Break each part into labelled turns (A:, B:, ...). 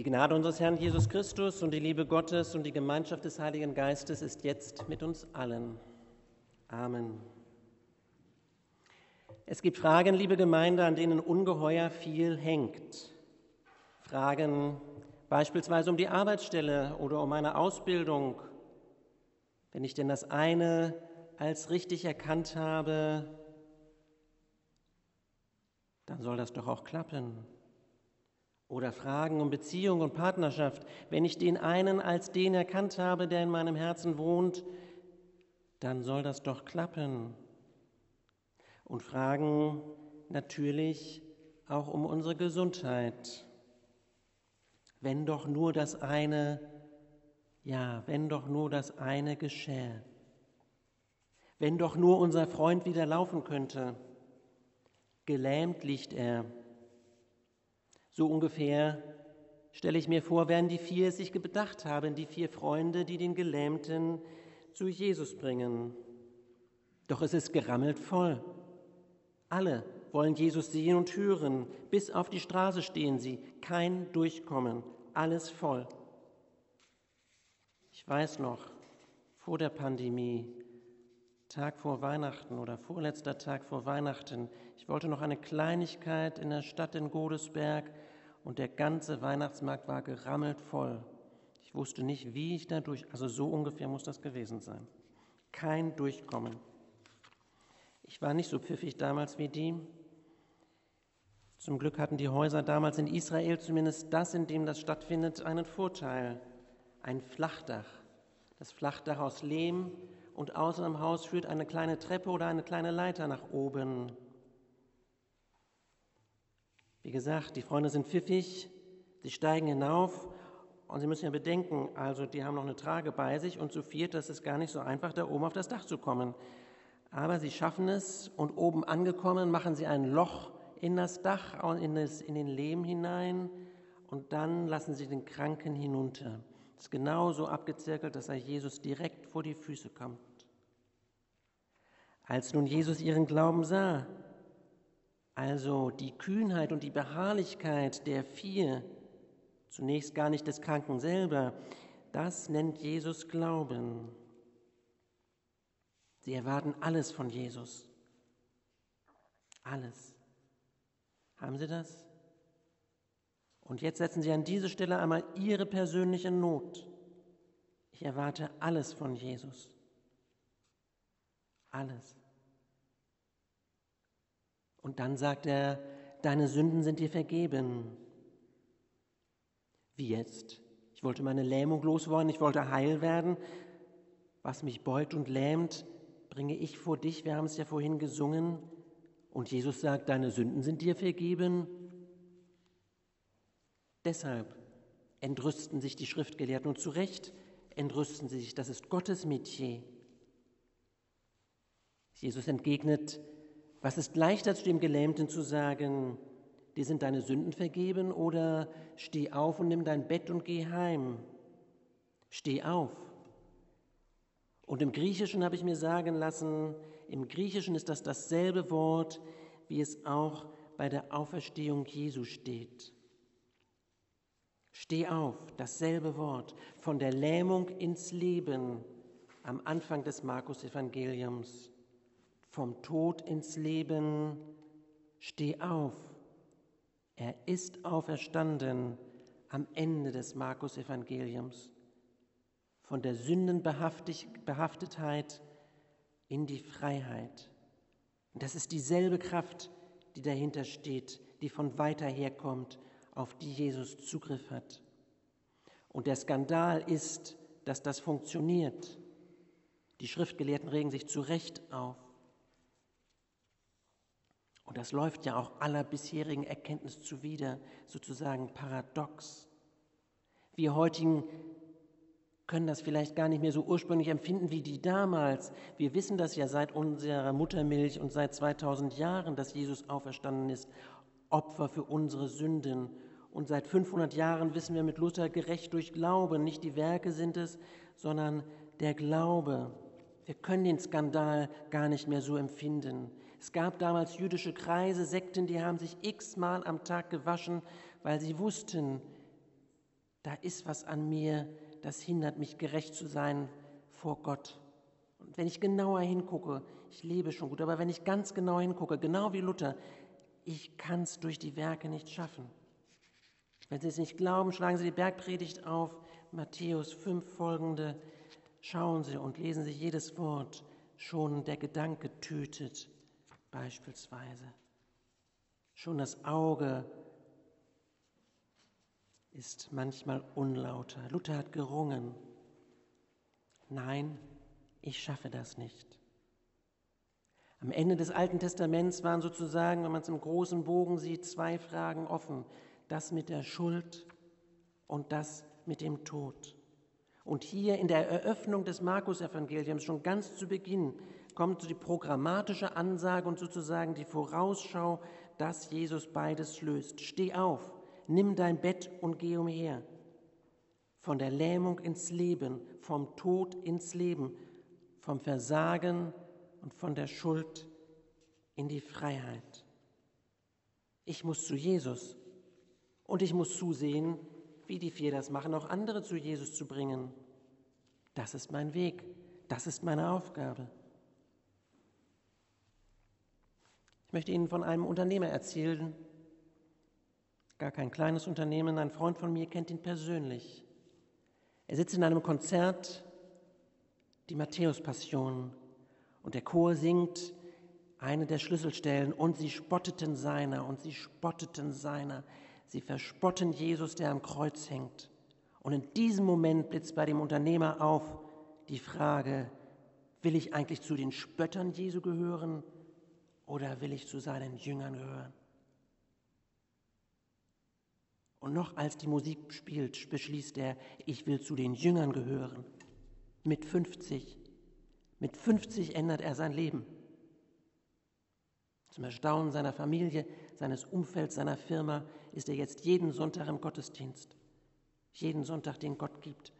A: Die Gnade unseres Herrn Jesus Christus und die Liebe Gottes und die Gemeinschaft des Heiligen Geistes ist jetzt mit uns allen. Amen. Es gibt Fragen, liebe Gemeinde, an denen ungeheuer viel hängt. Fragen beispielsweise um die Arbeitsstelle oder um eine Ausbildung. Wenn ich denn das eine als richtig erkannt habe, dann soll das doch auch klappen. Oder Fragen um Beziehung und Partnerschaft. Wenn ich den einen als den erkannt habe, der in meinem Herzen wohnt, dann soll das doch klappen. Und Fragen natürlich auch um unsere Gesundheit. Wenn doch nur das eine, ja, wenn doch nur das eine geschähe. Wenn doch nur unser Freund wieder laufen könnte. Gelähmt liegt er so ungefähr stelle ich mir vor, werden die vier sich bedacht haben, die vier Freunde, die den Gelähmten zu Jesus bringen. Doch es ist gerammelt voll. Alle wollen Jesus sehen und hören. Bis auf die Straße stehen sie. Kein Durchkommen. Alles voll. Ich weiß noch, vor der Pandemie, Tag vor Weihnachten oder vorletzter Tag vor Weihnachten, ich wollte noch eine Kleinigkeit in der Stadt in Godesberg und der ganze Weihnachtsmarkt war gerammelt voll. Ich wusste nicht, wie ich da durch, also so ungefähr muss das gewesen sein. Kein Durchkommen. Ich war nicht so pfiffig damals wie die. Zum Glück hatten die Häuser damals in Israel, zumindest das, in dem das stattfindet, einen Vorteil. Ein Flachdach. Das Flachdach aus Lehm und außen am Haus führt eine kleine Treppe oder eine kleine Leiter nach oben. Wie gesagt, die Freunde sind pfiffig, sie steigen hinauf und Sie müssen ja bedenken, also die haben noch eine Trage bei sich und zu viert, das ist gar nicht so einfach, da oben auf das Dach zu kommen. Aber sie schaffen es und oben angekommen machen sie ein Loch in das Dach, in, das, in den Lehm hinein und dann lassen sie den Kranken hinunter. Das ist genau so abgezirkelt, dass er Jesus direkt vor die Füße kommt. Als nun Jesus ihren Glauben sah, also die Kühnheit und die Beharrlichkeit der vier, zunächst gar nicht des Kranken selber, das nennt Jesus Glauben. Sie erwarten alles von Jesus. Alles. Haben Sie das? Und jetzt setzen Sie an diese Stelle einmal Ihre persönliche Not. Ich erwarte alles von Jesus. Alles. Und dann sagt er, deine Sünden sind dir vergeben. Wie jetzt? Ich wollte meine Lähmung loswerden, ich wollte heil werden. Was mich beugt und lähmt, bringe ich vor dich. Wir haben es ja vorhin gesungen. Und Jesus sagt, deine Sünden sind dir vergeben. Deshalb entrüsten sich die Schriftgelehrten und zu Recht entrüsten sie sich. Das ist Gottes Metier. Jesus entgegnet, was ist leichter zu dem Gelähmten zu sagen, dir sind deine Sünden vergeben oder steh auf und nimm dein Bett und geh heim? Steh auf. Und im Griechischen habe ich mir sagen lassen, im Griechischen ist das dasselbe Wort, wie es auch bei der Auferstehung Jesu steht. Steh auf, dasselbe Wort, von der Lähmung ins Leben am Anfang des Markus-Evangeliums vom Tod ins Leben, steh auf. Er ist auferstanden am Ende des Markus-Evangeliums. Von der Sündenbehaftetheit in die Freiheit. Und das ist dieselbe Kraft, die dahinter steht, die von weiter her kommt, auf die Jesus Zugriff hat. Und der Skandal ist, dass das funktioniert. Die Schriftgelehrten regen sich zu Recht auf. Und das läuft ja auch aller bisherigen Erkenntnis zuwider, sozusagen paradox. Wir heutigen können das vielleicht gar nicht mehr so ursprünglich empfinden wie die damals. Wir wissen das ja seit unserer Muttermilch und seit 2000 Jahren, dass Jesus auferstanden ist, Opfer für unsere Sünden. Und seit 500 Jahren wissen wir mit Luther gerecht durch Glauben. Nicht die Werke sind es, sondern der Glaube. Wir können den Skandal gar nicht mehr so empfinden. Es gab damals jüdische Kreise, Sekten, die haben sich x-mal am Tag gewaschen, weil sie wussten, da ist was an mir, das hindert mich, gerecht zu sein vor Gott. Und wenn ich genauer hingucke, ich lebe schon gut, aber wenn ich ganz genau hingucke, genau wie Luther, ich kann es durch die Werke nicht schaffen. Wenn Sie es nicht glauben, schlagen Sie die Bergpredigt auf, Matthäus 5 folgende, schauen Sie und lesen Sie jedes Wort, schon der Gedanke tötet beispielsweise. Schon das Auge ist manchmal unlauter. Luther hat gerungen. Nein, ich schaffe das nicht. Am Ende des Alten Testaments waren sozusagen, wenn man es im großen Bogen sieht, zwei Fragen offen. Das mit der Schuld und das mit dem Tod. Und hier in der Eröffnung des Markus-Evangeliums, schon ganz zu Beginn, kommt die programmatische Ansage und sozusagen die Vorausschau, dass Jesus beides löst. Steh auf, nimm dein Bett und geh umher. Von der Lähmung ins Leben, vom Tod ins Leben, vom Versagen und von der Schuld in die Freiheit. Ich muss zu Jesus und ich muss zusehen, wie die vier das machen, auch andere zu Jesus zu bringen. Das ist mein Weg, das ist meine Aufgabe. Ich möchte Ihnen von einem Unternehmer erzählen, gar kein kleines Unternehmen, ein Freund von mir kennt ihn persönlich. Er sitzt in einem Konzert, die Matthäus-Passion, und der Chor singt eine der Schlüsselstellen, und sie spotteten seiner, und sie spotteten seiner. Sie verspotten Jesus, der am Kreuz hängt. Und in diesem Moment blitzt bei dem Unternehmer auf die Frage, will ich eigentlich zu den Spöttern Jesu gehören oder will ich zu seinen Jüngern gehören? Und noch als die Musik spielt, beschließt er, ich will zu den Jüngern gehören. Mit 50. Mit 50 ändert er sein Leben. Zum Erstaunen seiner Familie, seines Umfelds, seiner Firma ist er jetzt jeden Sonntag im Gottesdienst. Jeden Sonntag, den Gott gibt.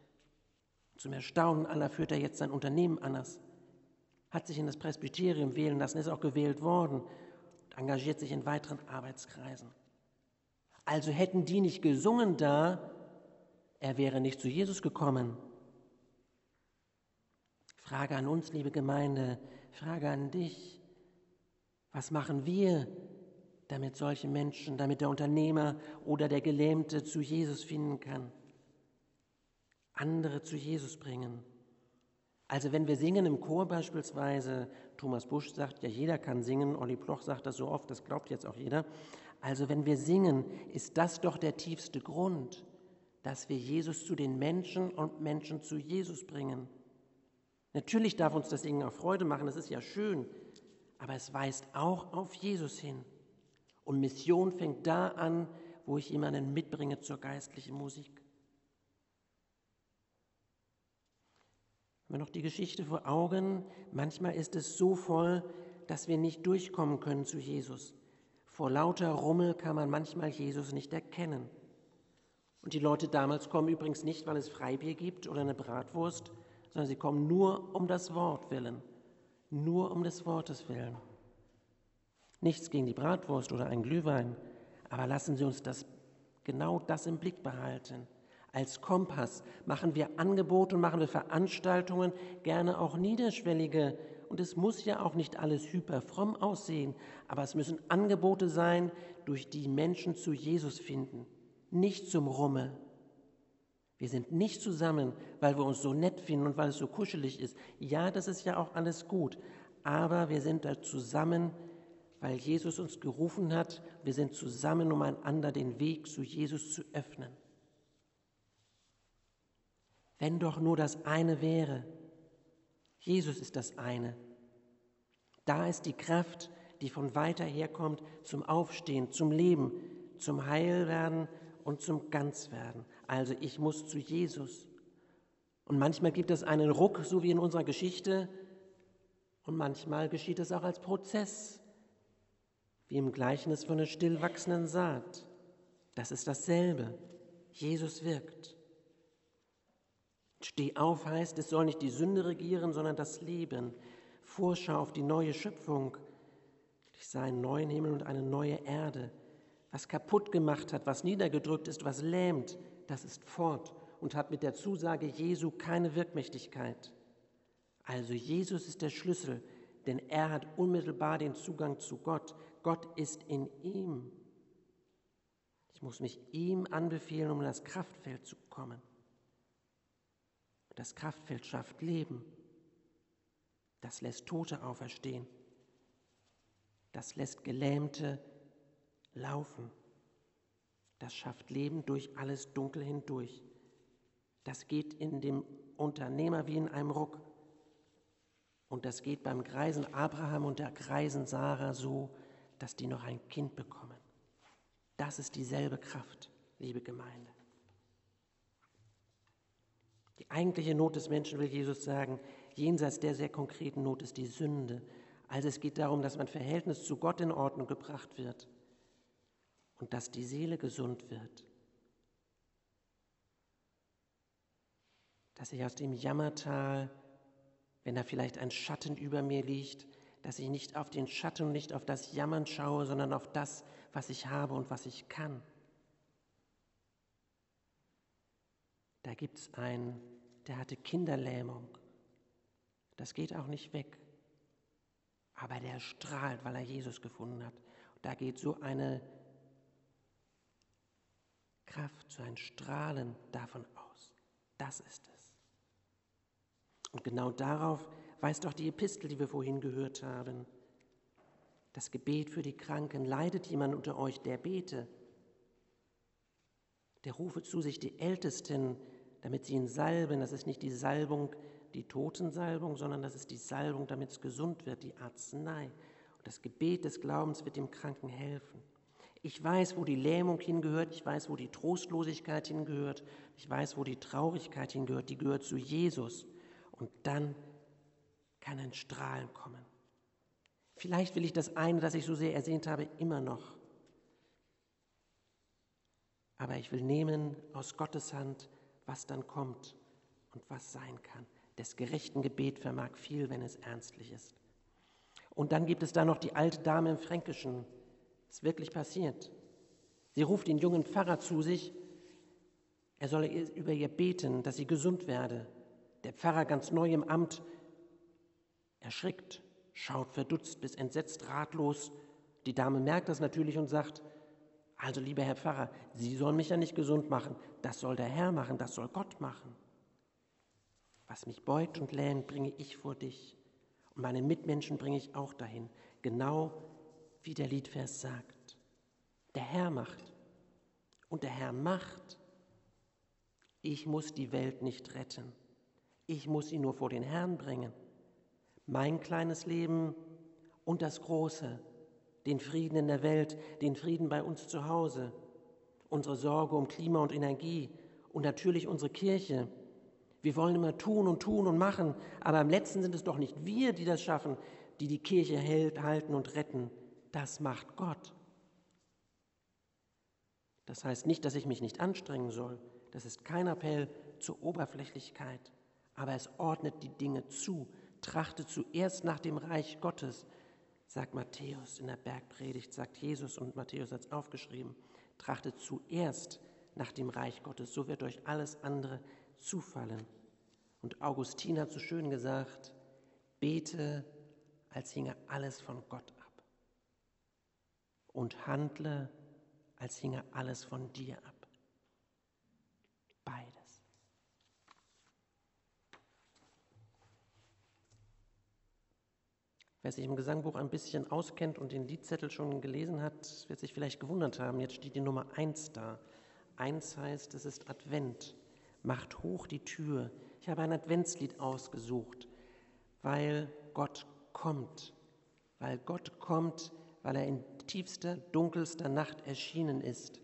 A: Zum Erstaunen aller führt er jetzt sein Unternehmen anders. Hat sich in das Presbyterium wählen lassen, ist auch gewählt worden und engagiert sich in weiteren Arbeitskreisen. Also hätten die nicht gesungen da, er wäre nicht zu Jesus gekommen. Frage an uns, liebe Gemeinde, Frage an dich. Was machen wir, damit solche Menschen, damit der Unternehmer oder der Gelähmte zu Jesus finden kann? Andere zu Jesus bringen. Also wenn wir singen im Chor beispielsweise, Thomas Busch sagt ja, jeder kann singen, Olli Ploch sagt das so oft, das glaubt jetzt auch jeder. Also wenn wir singen, ist das doch der tiefste Grund, dass wir Jesus zu den Menschen und Menschen zu Jesus bringen. Natürlich darf uns das Singen auch Freude machen, das ist ja schön, aber es weist auch auf Jesus hin. Und Mission fängt da an, wo ich jemanden mitbringe zur geistlichen Musik. Haben wir noch die Geschichte vor Augen? Manchmal ist es so voll, dass wir nicht durchkommen können zu Jesus. Vor lauter Rummel kann man manchmal Jesus nicht erkennen. Und die Leute damals kommen übrigens nicht, weil es Freibier gibt oder eine Bratwurst, sondern sie kommen nur um das Wort willen, nur um des Wortes willen. Nichts gegen die Bratwurst oder ein Glühwein, aber lassen Sie uns das, genau das im Blick behalten. Als Kompass machen wir Angebote und machen wir Veranstaltungen, gerne auch niederschwellige und es muss ja auch nicht alles hyperfromm aussehen, aber es müssen Angebote sein, durch die Menschen zu Jesus finden, nicht zum Rummel. Wir sind nicht zusammen, weil wir uns so nett finden und weil es so kuschelig ist. Ja, das ist ja auch alles gut, aber wir sind da zusammen, weil Jesus uns gerufen hat. Wir sind zusammen, um einander den Weg zu Jesus zu öffnen. Wenn doch nur das eine wäre, Jesus ist das eine. Da ist die Kraft, die von weiter herkommt zum Aufstehen, zum Leben, zum Heilwerden und zum Ganzwerden. Also ich muss zu Jesus. Und manchmal gibt es einen Ruck, so wie in unserer Geschichte, und manchmal geschieht es auch als Prozess, wie im Gleichnis von der stillwachsenden Saat. Das ist dasselbe. Jesus wirkt. Steh auf heißt, es soll nicht die Sünde regieren, sondern das Leben. Vorschau auf die neue Schöpfung. Ich sah einen neuen Himmel und eine neue Erde. was kaputt gemacht hat, was niedergedrückt ist, was lähmt, das ist fort und hat mit der Zusage Jesu keine Wirkmächtigkeit. Also Jesus ist der Schlüssel, denn er hat unmittelbar den Zugang zu Gott. Gott ist in ihm. Ich muss mich ihm anbefehlen, um in das Kraftfeld zu kommen. Das Kraftfeld schafft Leben. Das lässt Tote auferstehen. Das lässt Gelähmte laufen. Das schafft Leben durch alles Dunkel hindurch. Das geht in dem Unternehmer wie in einem Ruck. Und das geht beim greisen Abraham und der greisen Sarah so, dass die noch ein Kind bekommen. Das ist dieselbe Kraft, liebe Gemeinde. Die eigentliche Not des Menschen, will Jesus sagen, jenseits der sehr konkreten Not ist die Sünde. Also es geht darum, dass mein Verhältnis zu Gott in Ordnung gebracht wird und dass die Seele gesund wird. Dass ich aus dem Jammertal, wenn da vielleicht ein Schatten über mir liegt, dass ich nicht auf den Schatten und nicht auf das Jammern schaue, sondern auf das, was ich habe und was ich kann. Da gibt es einen, der hatte Kinderlähmung. Das geht auch nicht weg. Aber der strahlt, weil er Jesus gefunden hat. Da geht so eine Kraft, so ein Strahlen davon aus. Das ist es. Und genau darauf weist auch die Epistel, die wir vorhin gehört haben. Das Gebet für die Kranken. Leidet jemand unter euch, der bete? Der rufe zu sich die Ältesten, damit sie ihn salben. Das ist nicht die Salbung, die Totensalbung, sondern das ist die Salbung, damit es gesund wird, die Arznei. Und das Gebet des Glaubens wird dem Kranken helfen. Ich weiß, wo die Lähmung hingehört, ich weiß, wo die Trostlosigkeit hingehört, ich weiß, wo die Traurigkeit hingehört, die gehört zu Jesus. Und dann kann ein Strahlen kommen. Vielleicht will ich das eine, das ich so sehr ersehnt habe, immer noch. Aber ich will nehmen aus Gottes Hand, was dann kommt und was sein kann. Des gerechten Gebet vermag viel, wenn es ernstlich ist. Und dann gibt es da noch die alte Dame im Fränkischen, ist wirklich passiert. Sie ruft den jungen Pfarrer zu sich, er solle über ihr beten, dass sie gesund werde. Der Pfarrer, ganz neu im Amt, erschrickt, schaut verdutzt bis entsetzt ratlos. Die Dame merkt das natürlich und sagt, also lieber Herr Pfarrer, Sie sollen mich ja nicht gesund machen, das soll der Herr machen, das soll Gott machen. Was mich beugt und lähmt, bringe ich vor dich. Und meine Mitmenschen bringe ich auch dahin. Genau wie der Liedvers sagt. Der Herr macht. Und der Herr macht. Ich muss die Welt nicht retten. Ich muss sie nur vor den Herrn bringen. Mein kleines Leben und das Große, den Frieden in der Welt, den Frieden bei uns zu Hause, unsere Sorge um Klima und Energie und natürlich unsere Kirche. Wir wollen immer tun und tun und machen, aber am letzten sind es doch nicht wir, die das schaffen, die die Kirche hält, halten und retten das macht Gott. Das heißt nicht, dass ich mich nicht anstrengen soll. Das ist kein Appell zur Oberflächlichkeit. Aber es ordnet die Dinge zu. Trachte zuerst nach dem Reich Gottes, sagt Matthäus in der Bergpredigt, sagt Jesus und Matthäus hat es aufgeschrieben. Trachte zuerst nach dem Reich Gottes, so wird euch alles andere zufallen. Und Augustin hat so schön gesagt, bete, als hinge alles von Gott und handle, als hinge alles von dir ab. Beides. Wer sich im Gesangbuch ein bisschen auskennt und den Liedzettel schon gelesen hat, wird sich vielleicht gewundert haben. Jetzt steht die Nummer 1 da. 1 heißt, es ist Advent. Macht hoch die Tür. Ich habe ein Adventslied ausgesucht, weil Gott kommt. Weil Gott kommt, weil er in tiefster, dunkelster Nacht erschienen ist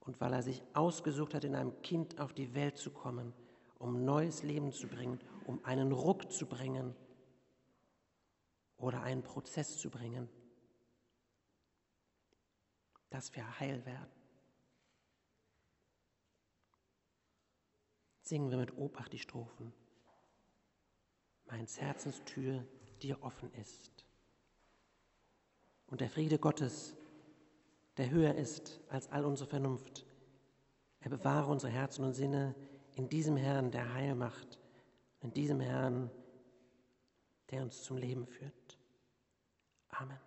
A: und weil er sich ausgesucht hat, in einem Kind auf die Welt zu kommen, um neues Leben zu bringen, um einen Ruck zu bringen oder einen Prozess zu bringen, dass wir heil werden. Singen wir mit Obacht die Strophen. Meins Herzenstür dir offen ist und der Friede Gottes, der höher ist als all unsere Vernunft. Er bewahre unsere Herzen und Sinne in diesem Herrn, der Heil macht, in diesem Herrn, der uns zum Leben führt. Amen.